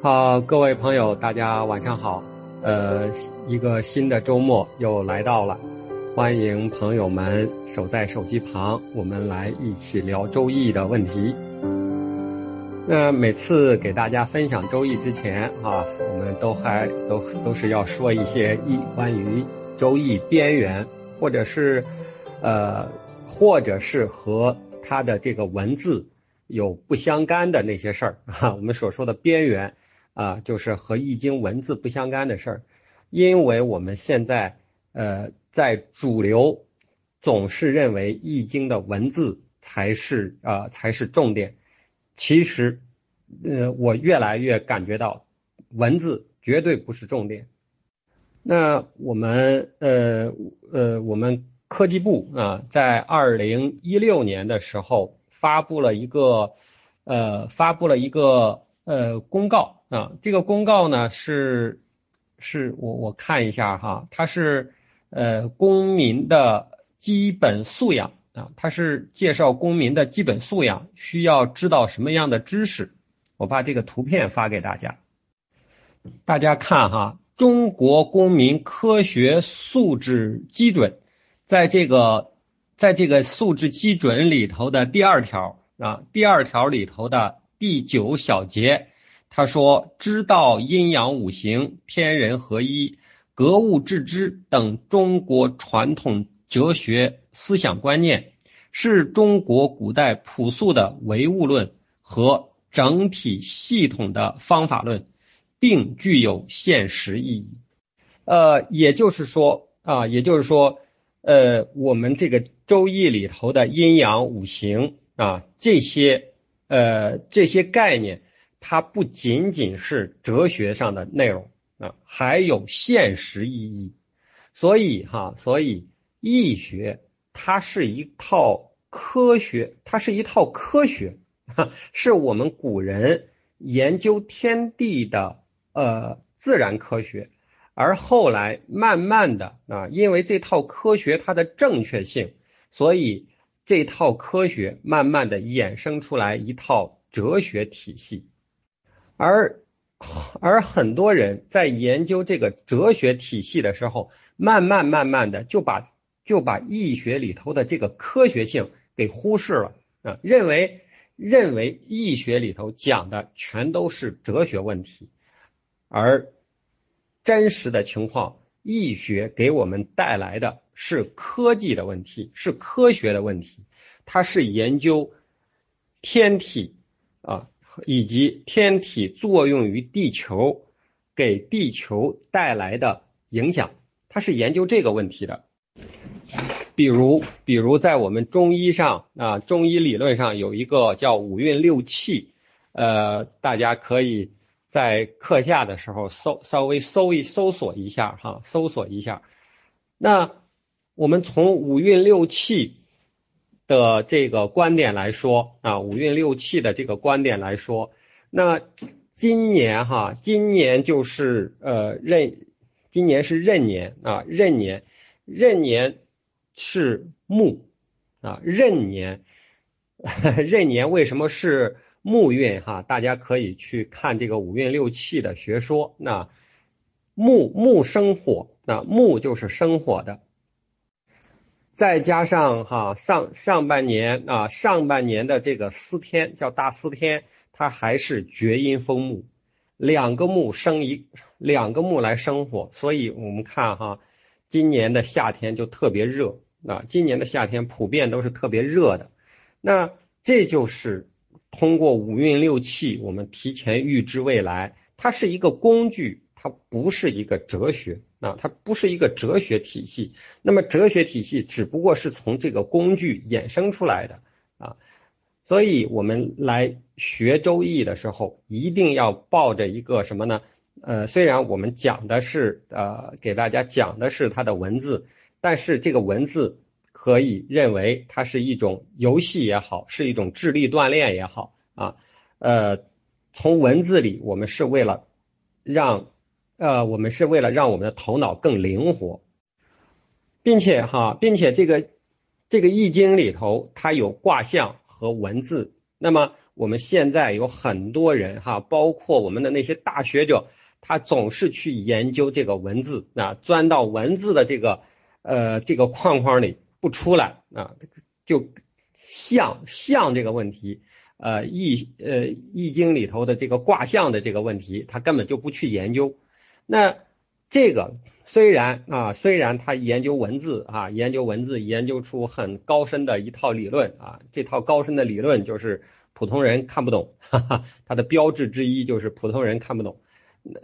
好，各位朋友，大家晚上好。呃，一个新的周末又来到了，欢迎朋友们守在手机旁，我们来一起聊周易的问题。那每次给大家分享周易之前啊，我们都还都都是要说一些一关于周易边缘，或者是呃，或者是和它的这个文字有不相干的那些事儿啊，我们所说的边缘。啊，就是和易经文字不相干的事儿，因为我们现在呃在主流总是认为易经的文字才是啊才是重点，其实呃我越来越感觉到文字绝对不是重点。那我们呃呃我们科技部啊在二零一六年的时候发布了一个呃发布了一个呃公告。啊，这个公告呢是是我我看一下哈，它是呃公民的基本素养啊，它是介绍公民的基本素养需要知道什么样的知识。我把这个图片发给大家，大家看哈，中国公民科学素质基准，在这个在这个素质基准里头的第二条啊，第二条里头的第九小节。他说：“知道阴阳五行、天人合一、格物致知等中国传统哲学思想观念，是中国古代朴素的唯物论和整体系统的方法论，并具有现实意义。呃，也就是说啊，也就是说，呃，我们这个《周易》里头的阴阳五行啊，这些呃这些概念。”它不仅仅是哲学上的内容啊，还有现实意义。所以哈，所以易学它是一套科学，它是一套科学，是我们古人研究天地的呃自然科学。而后来慢慢的啊，因为这套科学它的正确性，所以这套科学慢慢的衍生出来一套哲学体系。而而很多人在研究这个哲学体系的时候，慢慢慢慢的就把就把易学里头的这个科学性给忽视了啊，认为认为易学里头讲的全都是哲学问题，而真实的情况，易学给我们带来的是科技的问题，是科学的问题，它是研究天体啊。以及天体作用于地球，给地球带来的影响，他是研究这个问题的。比如，比如在我们中医上啊，中医理论上有一个叫五运六气，呃，大家可以在课下的时候搜稍微搜一搜索一下哈，搜索一下。那我们从五运六气。的这个观点来说啊，五运六气的这个观点来说，那今年哈，今年就是呃壬，今年是壬年啊，壬年，壬年是木啊，壬年，壬年为什么是木运哈？大家可以去看这个五运六气的学说，那木木生火，那木就是生火的。再加上哈上上半年啊上半年的这个司天叫大司天，它还是厥阴风木，两个木生一两个木来生火，所以我们看哈今年的夏天就特别热啊，今年的夏天普遍都是特别热的，那这就是通过五运六气，我们提前预知未来，它是一个工具，它不是一个哲学。啊，它不是一个哲学体系，那么哲学体系只不过是从这个工具衍生出来的啊，所以我们来学周易的时候，一定要抱着一个什么呢？呃，虽然我们讲的是呃给大家讲的是它的文字，但是这个文字可以认为它是一种游戏也好，是一种智力锻炼也好啊，呃，从文字里我们是为了让。呃，我们是为了让我们的头脑更灵活，并且哈，并且这个这个易经里头它有卦象和文字，那么我们现在有很多人哈，包括我们的那些大学者，他总是去研究这个文字啊，钻到文字的这个呃这个框框里不出来啊，就象象这个问题，呃易呃易经里头的这个卦象的这个问题，他根本就不去研究。那这个虽然啊，虽然他研究文字啊，研究文字研究出很高深的一套理论啊，这套高深的理论就是。普通人看不懂，哈哈，它的标志之一就是普通人看不懂，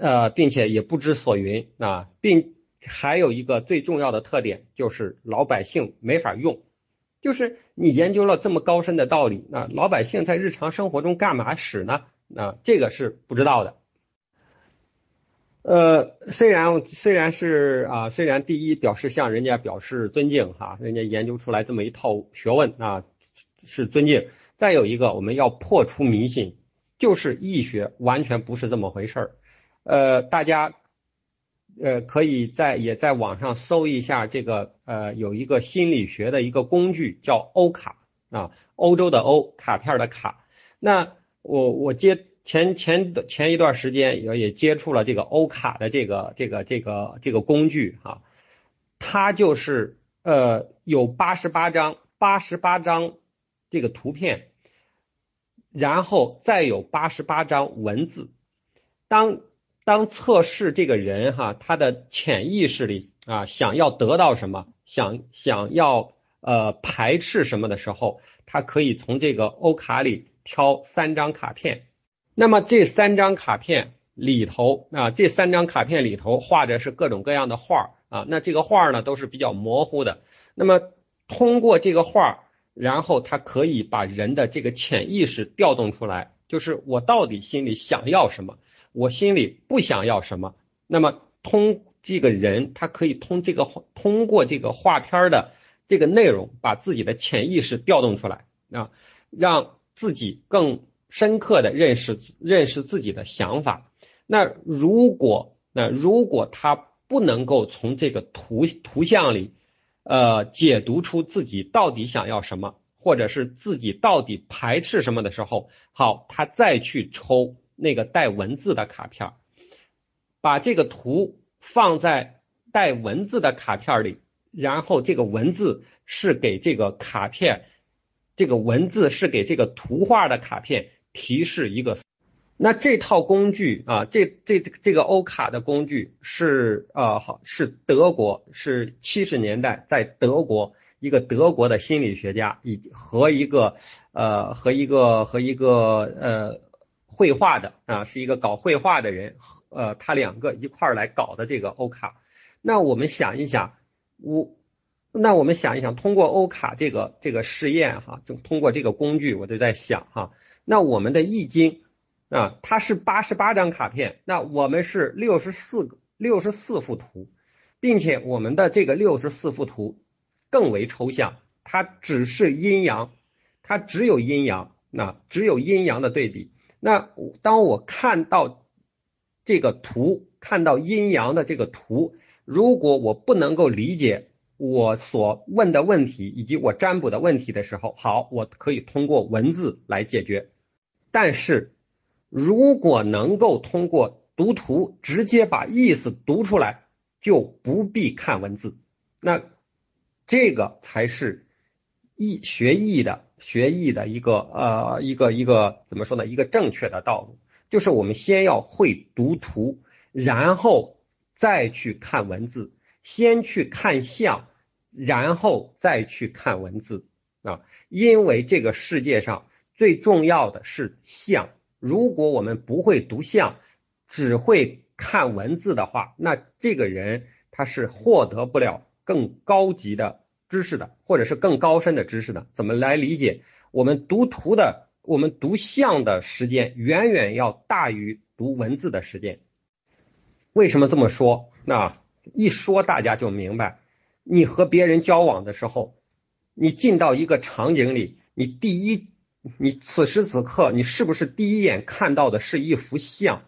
呃，并且也不知所云啊，并还有一个最重要的特点就是老百姓没法用，就是你研究了这么高深的道理，那老百姓在日常生活中干嘛使呢？啊，这个是不知道的。呃，虽然虽然是啊，虽然第一表示向人家表示尊敬哈，人家研究出来这么一套学问啊，是尊敬。再有一个，我们要破除迷信，就是易学完全不是这么回事儿。呃，大家呃可以在也在网上搜一下这个呃有一个心理学的一个工具叫欧卡啊，欧洲的欧卡片的卡。那我我接前前的前一段时间也也接触了这个欧卡的这个这个这个这个工具哈，它就是呃有八十八张八十八张。这个图片，然后再有八十八张文字。当当测试这个人哈，他的潜意识里啊，想要得到什么，想想要呃排斥什么的时候，他可以从这个欧卡里挑三张卡片。那么这三张卡片里头啊，这三张卡片里头画着是各种各样的画啊。那这个画呢都是比较模糊的。那么通过这个画。然后他可以把人的这个潜意识调动出来，就是我到底心里想要什么，我心里不想要什么。那么通这个人，他可以通这个通过这个画片的这个内容，把自己的潜意识调动出来啊，让自己更深刻的认识认识自己的想法。那如果那如果他不能够从这个图图像里。呃，解读出自己到底想要什么，或者是自己到底排斥什么的时候，好，他再去抽那个带文字的卡片，把这个图放在带文字的卡片里，然后这个文字是给这个卡片，这个文字是给这个图画的卡片提示一个。那这套工具啊，这这这个欧卡的工具是呃好是德国是七十年代在德国一个德国的心理学家以和一个呃和一个和一个呃绘画的啊是一个搞绘画的人呃他两个一块儿来搞的这个欧卡。那我们想一想，我那我们想一想，通过欧卡这个这个试验哈，就通过这个工具，我就在想哈，那我们的易经。啊，它是八十八张卡片，那我们是六十四个六十四幅图，并且我们的这个六十四幅图更为抽象，它只是阴阳，它只有阴阳，那只有阴阳的对比。那当我看到这个图，看到阴阳的这个图，如果我不能够理解我所问的问题以及我占卜的问题的时候，好，我可以通过文字来解决，但是。如果能够通过读图直接把意思读出来，就不必看文字。那这个才是易学易的学易的一个呃一个一个怎么说呢？一个正确的道路，就是我们先要会读图，然后再去看文字，先去看相，然后再去看文字啊。因为这个世界上最重要的是相。如果我们不会读相，只会看文字的话，那这个人他是获得不了更高级的知识的，或者是更高深的知识的。怎么来理解？我们读图的，我们读相的时间远远要大于读文字的时间。为什么这么说？那一说大家就明白。你和别人交往的时候，你进到一个场景里，你第一。你此时此刻，你是不是第一眼看到的是一幅像？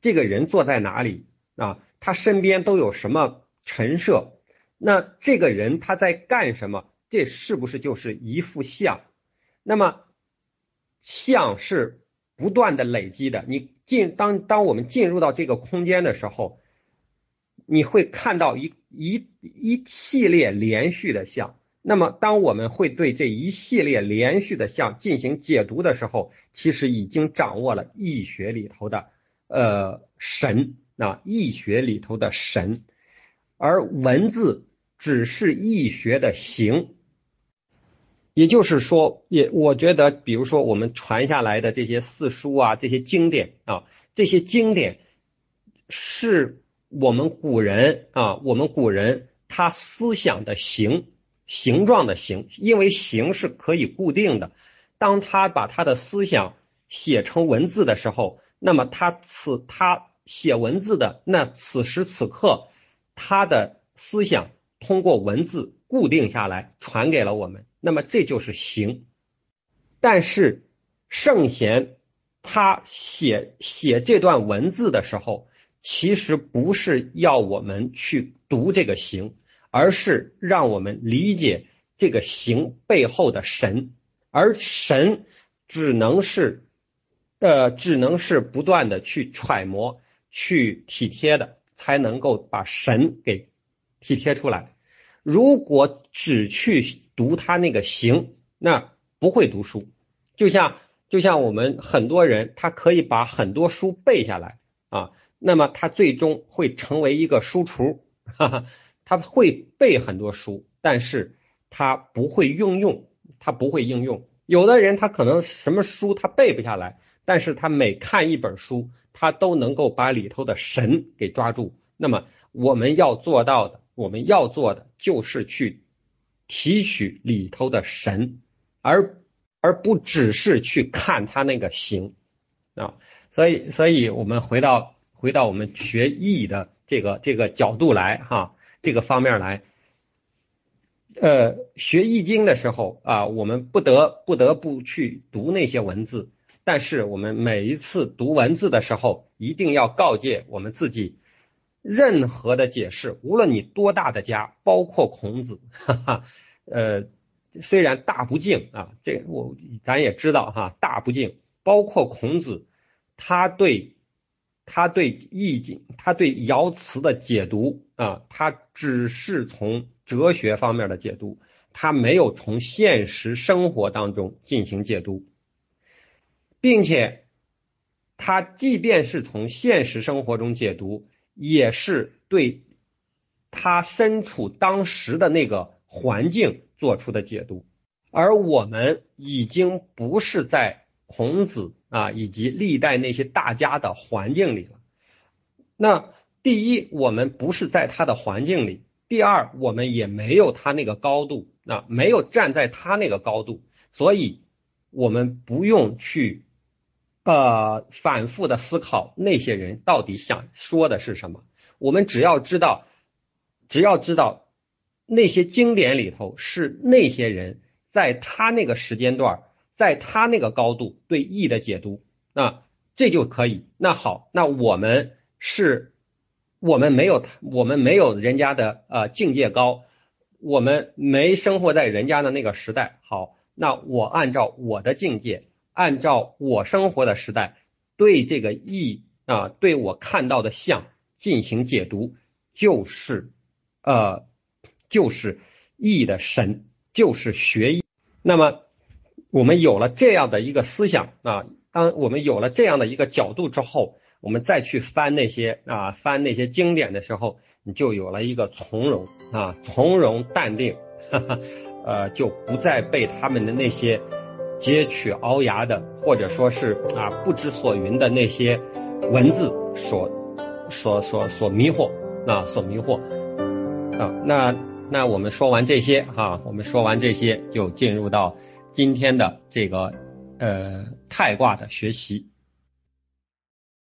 这个人坐在哪里啊？他身边都有什么陈设？那这个人他在干什么？这是不是就是一幅像？那么像是不断的累积的。你进当当我们进入到这个空间的时候，你会看到一一一系列连续的像。那么，当我们会对这一系列连续的像进行解读的时候，其实已经掌握了易学里头的呃神啊，易学里头的神，而文字只是易学的形。也就是说，也我觉得，比如说我们传下来的这些四书啊，这些经典啊，这些经典是我们古人啊，我们古人他思想的形形状的形，因为形是可以固定的。当他把他的思想写成文字的时候，那么他此他写文字的那此时此刻，他的思想通过文字固定下来，传给了我们。那么这就是形，但是圣贤他写写这段文字的时候，其实不是要我们去读这个形，而是让我们理解这个形背后的神，而神只能是呃只能是不断的去揣摩、去体贴的，才能够把神给体贴出来。如果只去读他那个形，那不会读书。就像就像我们很多人，他可以把很多书背下来啊，那么他最终会成为一个书橱，哈哈，他会背很多书，但是他不会运用，他不会应用。有的人他可能什么书他背不下来，但是他每看一本书，他都能够把里头的神给抓住。那么我们要做到的，我们要做的就是去。提取里头的神，而而不只是去看他那个形啊，所以所以我们回到回到我们学易的这个这个角度来哈，这个方面来，呃，学易经的时候啊，我们不得不得不去读那些文字，但是我们每一次读文字的时候，一定要告诫我们自己。任何的解释，无论你多大的家，包括孔子，哈哈，呃，虽然大不敬啊，这我咱也知道哈，大不敬，包括孔子，他对他对意境，他对爻辞的解读啊，他只是从哲学方面的解读，他没有从现实生活当中进行解读，并且他即便是从现实生活中解读。也是对他身处当时的那个环境做出的解读，而我们已经不是在孔子啊以及历代那些大家的环境里了。那第一，我们不是在他的环境里；第二，我们也没有他那个高度啊，没有站在他那个高度，所以我们不用去。呃，反复的思考那些人到底想说的是什么？我们只要知道，只要知道那些经典里头是那些人在他那个时间段，在他那个高度对义的解读，那这就可以。那好，那我们是，我们没有，我们没有人家的呃境界高，我们没生活在人家的那个时代。好，那我按照我的境界。按照我生活的时代，对这个意啊，对我看到的像进行解读，就是呃，就是意的神，就是学义。那么我们有了这样的一个思想啊，当我们有了这样的一个角度之后，我们再去翻那些啊，翻那些经典的时候，你就有了一个从容啊，从容淡定，哈哈，呃，就不再被他们的那些。截取鳌牙的，或者说是啊不知所云的那些文字所所所所迷惑啊，所迷惑啊。那那我们说完这些哈，我们说完这些，就进入到今天的这个呃太卦的学习。